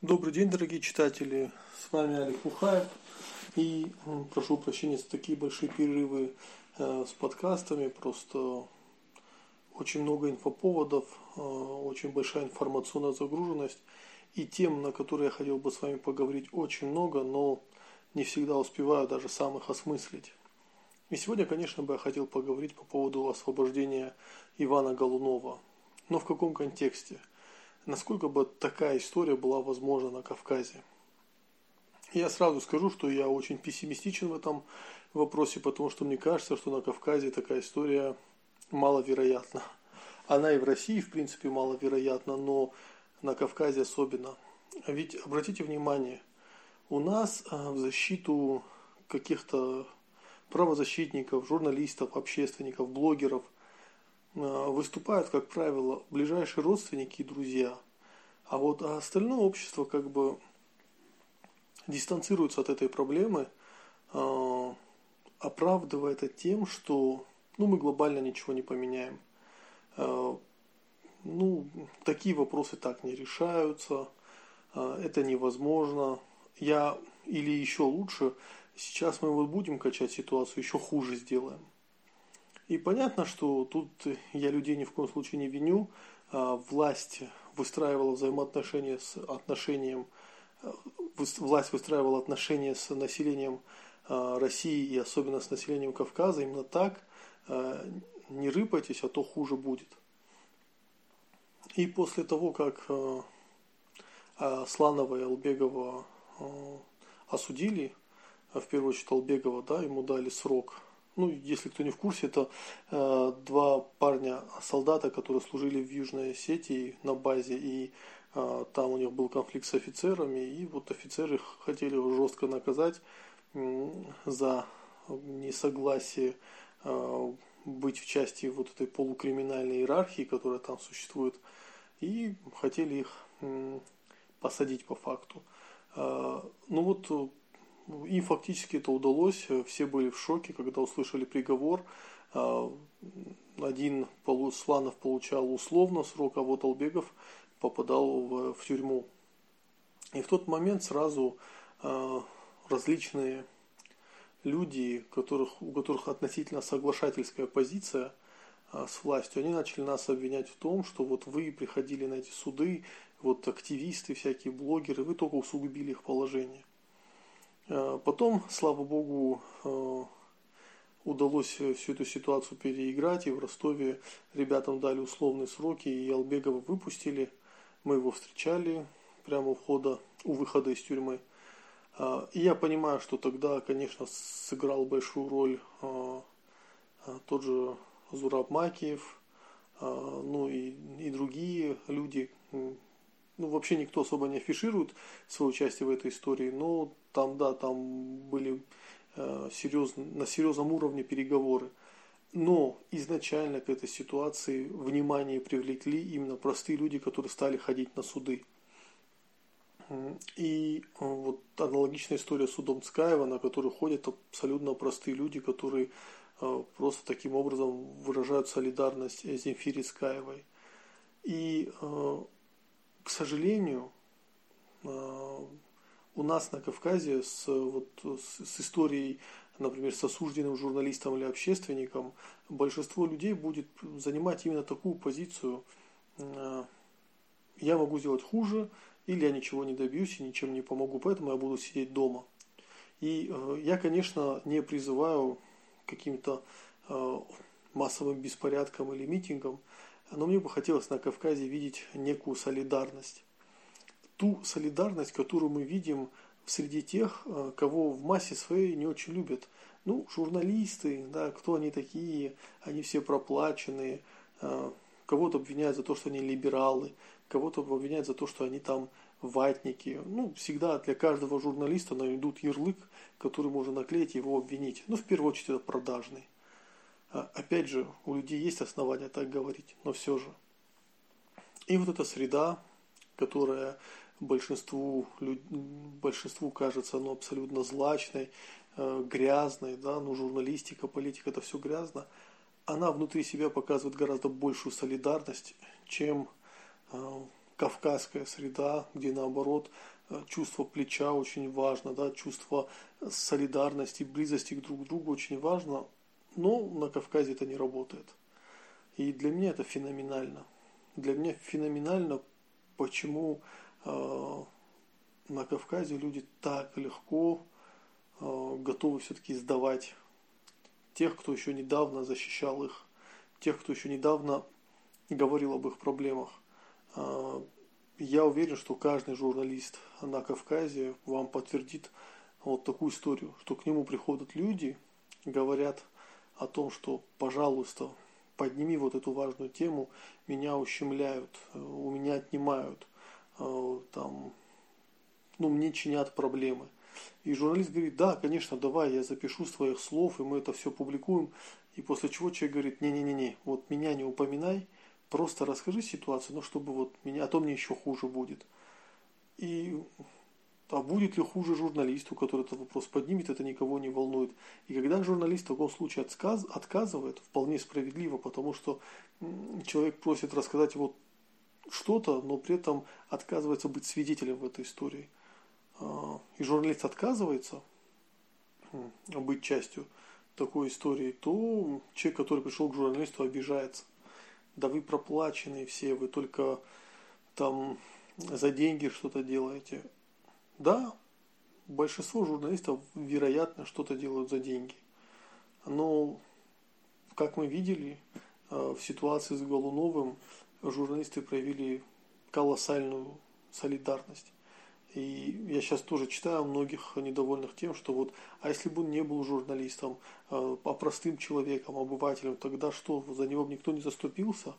Добрый день, дорогие читатели. С вами Алик Мухаев. И прошу прощения за такие большие перерывы э, с подкастами. Просто очень много инфоповодов, э, очень большая информационная загруженность. И тем, на которые я хотел бы с вами поговорить, очень много, но не всегда успеваю даже сам их осмыслить. И сегодня, конечно, бы я хотел поговорить по поводу освобождения Ивана Голунова. Но в каком контексте? Насколько бы такая история была возможна на Кавказе. Я сразу скажу, что я очень пессимистичен в этом вопросе, потому что мне кажется, что на Кавказе такая история маловероятна. Она и в России, в принципе, маловероятна, но на Кавказе особенно. Ведь обратите внимание, у нас а, в защиту каких-то правозащитников, журналистов, общественников, блогеров – выступают, как правило, ближайшие родственники и друзья. А вот остальное общество как бы дистанцируется от этой проблемы, э, оправдывая это тем, что ну, мы глобально ничего не поменяем. Э, ну, такие вопросы так не решаются, это невозможно. Я или еще лучше, сейчас мы вот будем качать ситуацию, еще хуже сделаем. И понятно, что тут я людей ни в коем случае не виню. А, власть выстраивала взаимоотношения с отношением, власть выстраивала отношения с населением а, России и особенно с населением Кавказа именно так. А, не рыпайтесь, а то хуже будет. И после того, как Сланова и Албегова осудили, в первую очередь Албегова, да, ему дали срок ну, если кто не в курсе, это э, два парня, солдата, которые служили в Южной Осетии на базе, и э, там у них был конфликт с офицерами, и вот офицеры хотели его жестко наказать э, за несогласие э, быть в части вот этой полукриминальной иерархии, которая там существует, и хотели их э, посадить по факту. Э, ну вот и фактически это удалось. Все были в шоке, когда услышали приговор. А, один Сланов получал условно срок, а вот Албегов попадал в, в тюрьму. И в тот момент сразу а, различные люди, которых, у которых относительно соглашательская позиция а, с властью, они начали нас обвинять в том, что вот вы приходили на эти суды, вот активисты, всякие блогеры, вы только усугубили их положение. Э, потом, слава богу, э, удалось всю эту ситуацию переиграть, и в Ростове ребятам дали условные сроки, и Албегова выпустили. Мы его встречали прямо у входа, у выхода из тюрьмы. Э, и я понимаю, что тогда, конечно, сыграл большую роль тот же Зураб Макиев, ну и, и другие люди, ну, вообще никто особо не афиширует свое участие в этой истории, но там, да, там были э, серьезно, на серьезном уровне переговоры. Но изначально к этой ситуации внимание привлекли именно простые люди, которые стали ходить на суды. И э, вот аналогичная история с судом Цкаева, на который ходят абсолютно простые люди, которые э, просто таким образом выражают солидарность Земфире Цкаевой. И э, к сожалению, э, у нас на Кавказе с, вот, с, с историей, например, с осужденным журналистом или общественником, большинство людей будет занимать именно такую позицию. Э, я могу сделать хуже, или я ничего не добьюсь и ничем не помогу, поэтому я буду сидеть дома. И э, я, конечно, не призываю каким-то массовым беспорядкам или митингам, но мне бы хотелось на Кавказе видеть некую солидарность. Ту солидарность, которую мы видим среди тех, э, кого в массе своей не очень любят. Ну, журналисты, да, кто они такие, они все проплаченные, э, кого-то обвиняют за то, что они либералы, кого-то обвиняют за то, что они там ватники. Ну, всегда для каждого журналиста найдут ярлык, который можно наклеить и его обвинить. Ну, в первую очередь, это продажный. А, опять же, у людей есть основания так говорить, но все же. И вот эта среда, которая большинству, большинству кажется ну, абсолютно злачной, э, грязной, да, ну, журналистика, политика, это все грязно, она внутри себя показывает гораздо большую солидарность, чем э, кавказская среда, где наоборот э, чувство плеча очень важно, да, чувство солидарности, близости к друг другу очень важно, но на Кавказе это не работает. И для меня это феноменально. Для меня феноменально, почему э, на Кавказе люди так легко э, готовы все-таки сдавать тех, кто еще недавно защищал их, тех, кто еще недавно говорил об их проблемах. Э, я уверен, что каждый журналист на Кавказе вам подтвердит вот такую историю, что к нему приходят люди, говорят о том, что, пожалуйста, подними вот эту важную тему, меня ущемляют, э, у меня отнимают, э, там, ну, мне чинят проблемы. И журналист говорит, да, конечно, давай, я запишу своих слов, и мы это все публикуем. И после чего человек говорит, не-не-не, вот меня не упоминай, просто расскажи ситуацию, но чтобы вот меня, а то мне еще хуже будет. И а будет ли хуже журналисту, который этот вопрос поднимет, это никого не волнует. И когда журналист в таком случае отказ, отказывает, вполне справедливо, потому что человек просит рассказать его что-то, но при этом отказывается быть свидетелем в этой истории. А, и журналист отказывается быть частью такой истории, то человек, который пришел к журналисту, обижается. Да вы проплаченные все, вы только там за деньги что-то делаете. Да, большинство журналистов, вероятно, что-то делают за деньги. Но, как мы видели, э, в ситуации с Голуновым журналисты проявили колоссальную солидарность. И я сейчас тоже читаю многих недовольных тем, что вот, а если бы он не был журналистом, э, а простым человеком, обывателем, тогда что, за него бы никто не заступился?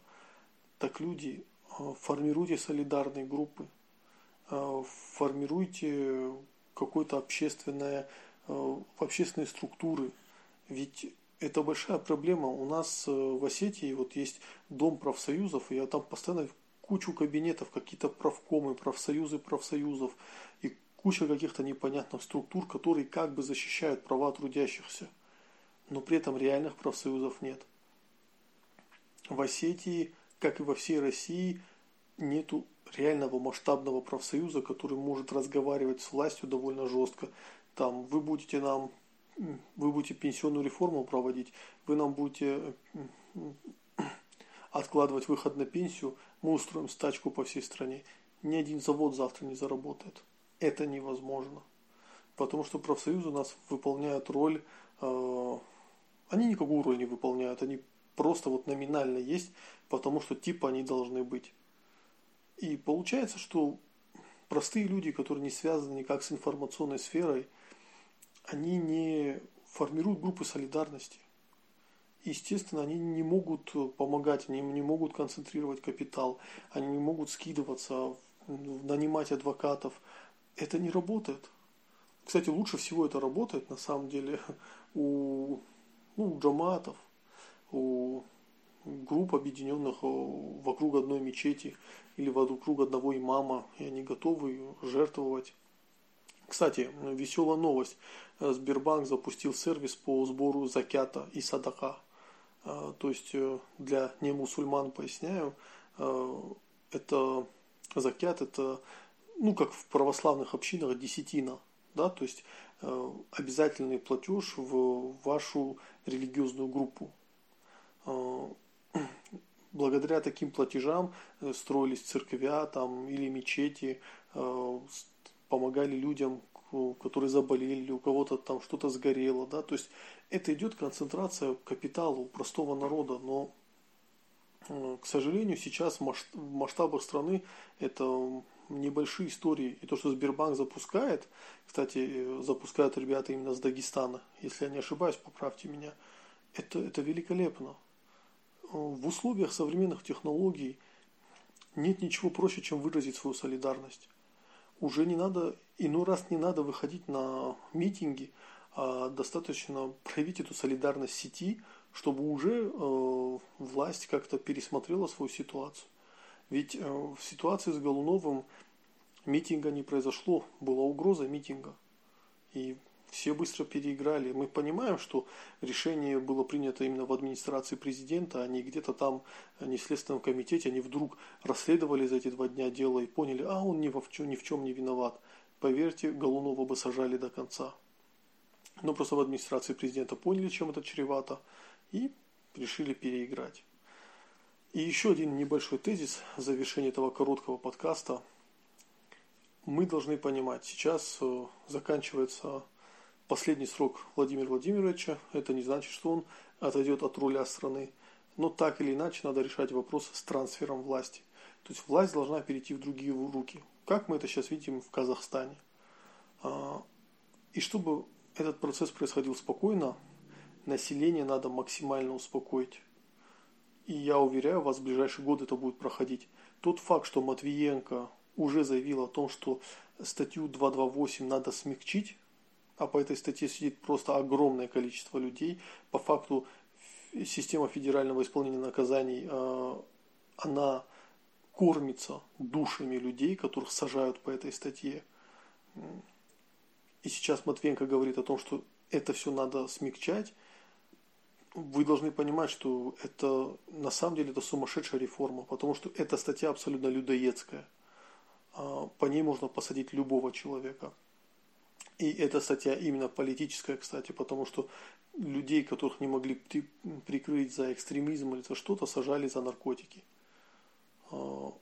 Так люди, э, формируйте солидарные группы, формируйте какое-то общественное, э, общественные структуры. Ведь это большая проблема. У нас э, в Осетии вот есть дом профсоюзов, и я там постоянно кучу кабинетов, какие-то правкомы, профсоюзы профсоюзов и куча каких-то непонятных структур, которые как бы защищают права трудящихся. Но при этом реальных профсоюзов нет. В Осетии, как и во всей России, нету реального масштабного профсоюза, который может разговаривать с властью довольно жестко. Там вы будете нам, вы будете пенсионную реформу проводить, вы нам будете откладывать выход на пенсию, мы устроим стачку по всей стране. Ни один завод завтра не заработает. Это невозможно. Потому что профсоюзы у нас выполняют роль, э, они никакую роль не выполняют, они просто вот номинально есть, потому что типа они должны быть. И получается, что простые люди, которые не связаны никак с информационной сферой, они не формируют группы солидарности. Естественно, они не могут помогать, они не могут концентрировать капитал, они не могут скидываться, нанимать адвокатов. Это не работает. Кстати, лучше всего это работает на самом деле у, ну, у джаматов, у групп, объединенных э, вокруг одной мечети или вокруг одного имама, и они готовы жертвовать. Кстати, веселая новость. Сбербанк запустил сервис по сбору закята и садака. Э, то есть э, для немусульман поясняю, это закят, это ну как в православных общинах десятина, да, то есть обязательный платеж в вашу религиозную группу благодаря таким платежам э, строились церквя там, или мечети, э, помогали людям, которые заболели, у кого-то там что-то сгорело. Да? То есть это идет концентрация капитала у простого народа, но э, к сожалению, сейчас в масштабах страны это небольшие истории. И то, что Сбербанк запускает, кстати, запускают ребята именно с Дагестана, если я не ошибаюсь, поправьте меня, это, это великолепно в условиях современных технологий нет ничего проще, чем выразить свою солидарность. Уже не надо, иной раз не надо выходить на митинги, а достаточно проявить эту солидарность сети, чтобы уже э, власть как-то пересмотрела свою ситуацию. Ведь э, в ситуации с Голуновым митинга не произошло, была угроза митинга. И все быстро переиграли. Мы понимаем, что решение было принято именно в администрации президента, а не где-то там, не в Следственном комитете. Они вдруг расследовали за эти два дня дело и поняли, а он ни в чем, ни в чем не виноват. Поверьте, Голунова бы сажали до конца. Но просто в администрации президента поняли, чем это чревато, и решили переиграть. И еще один небольшой тезис в завершении этого короткого подкаста. Мы должны понимать, сейчас э, заканчивается последний срок Владимира Владимировича. Это не значит, что он отойдет от руля страны. Но так или иначе надо решать вопрос с трансфером власти. То есть власть должна перейти в другие руки. Как мы это сейчас видим в Казахстане. А, и чтобы этот процесс происходил спокойно, население надо максимально успокоить. И я уверяю вас, в ближайший год это будет проходить. Тот факт, что Матвиенко уже заявил о том, что статью 228 надо смягчить, а по этой статье сидит просто огромное количество людей, по факту система федерального исполнения наказаний, э, она кормится душами людей, которых сажают по этой статье. И сейчас Матвенко говорит о том, что это все надо смягчать вы должны понимать, что это на самом деле это сумасшедшая реформа, потому что эта статья абсолютно людоедская. А, по ней можно посадить любого человека. И эта статья именно политическая, кстати, потому что людей, которых не могли прикрыть за экстремизм или за что-то, сажали за наркотики. А,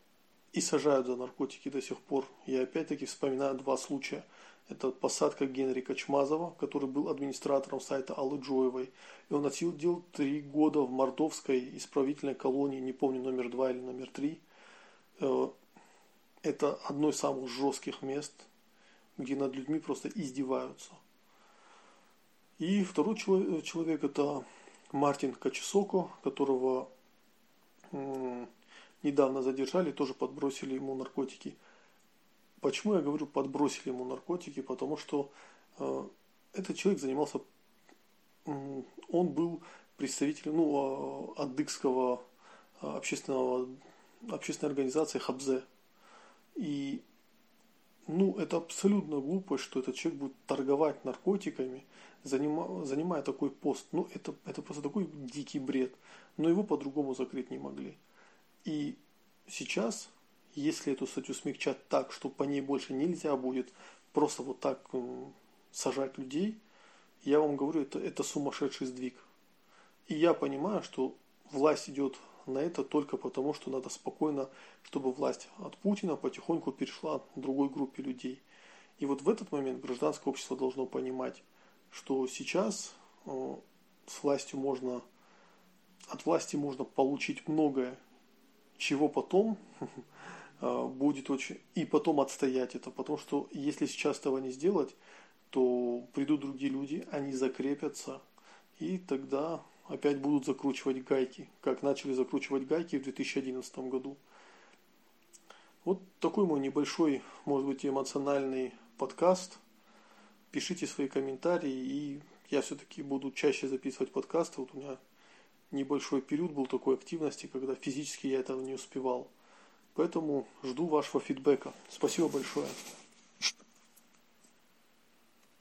и сажают за наркотики до сих пор. Я опять-таки вспоминаю два случая – это посадка Генрика Чмазова, который был администратором сайта Аллы Джоевой. И он отсидел три года в мордовской исправительной колонии, не помню, номер два или номер три. Э, это одно из самых жестких мест, где над людьми просто издеваются. И второй человек это Мартин Качесоко, которого недавно задержали, тоже подбросили ему наркотики – Почему я говорю подбросили ему наркотики? Потому что э, этот человек занимался, он был представителем ну, э, адыгского э, общественного, общественной организации Хабзе. И ну, это абсолютно глупо, что этот человек будет торговать наркотиками, занима, занимая такой пост. Ну, это, это просто такой дикий бред. Но его по-другому закрыть не могли. И сейчас если эту статью смягчать так, что по ней больше нельзя будет просто вот так сажать людей, я вам говорю, это, это сумасшедший сдвиг. И я понимаю, что власть идет на это только потому, что надо спокойно, чтобы власть от Путина потихоньку перешла другой группе людей. И вот в этот момент гражданское общество должно понимать, что сейчас э, с властью можно, от власти можно получить многое, чего потом А, будет очень... И потом отстоять это, потому что если сейчас этого не сделать, то придут другие люди, они закрепятся, и тогда опять будут закручивать гайки, как начали закручивать гайки в 2011 году. Вот такой мой небольшой, может быть, эмоциональный подкаст. Пишите свои комментарии, и я все-таки буду чаще записывать подкасты. Вот у меня небольшой период был такой активности, когда физически я этого не успевал. Поэтому жду вашего фидбэка. Спасибо большое.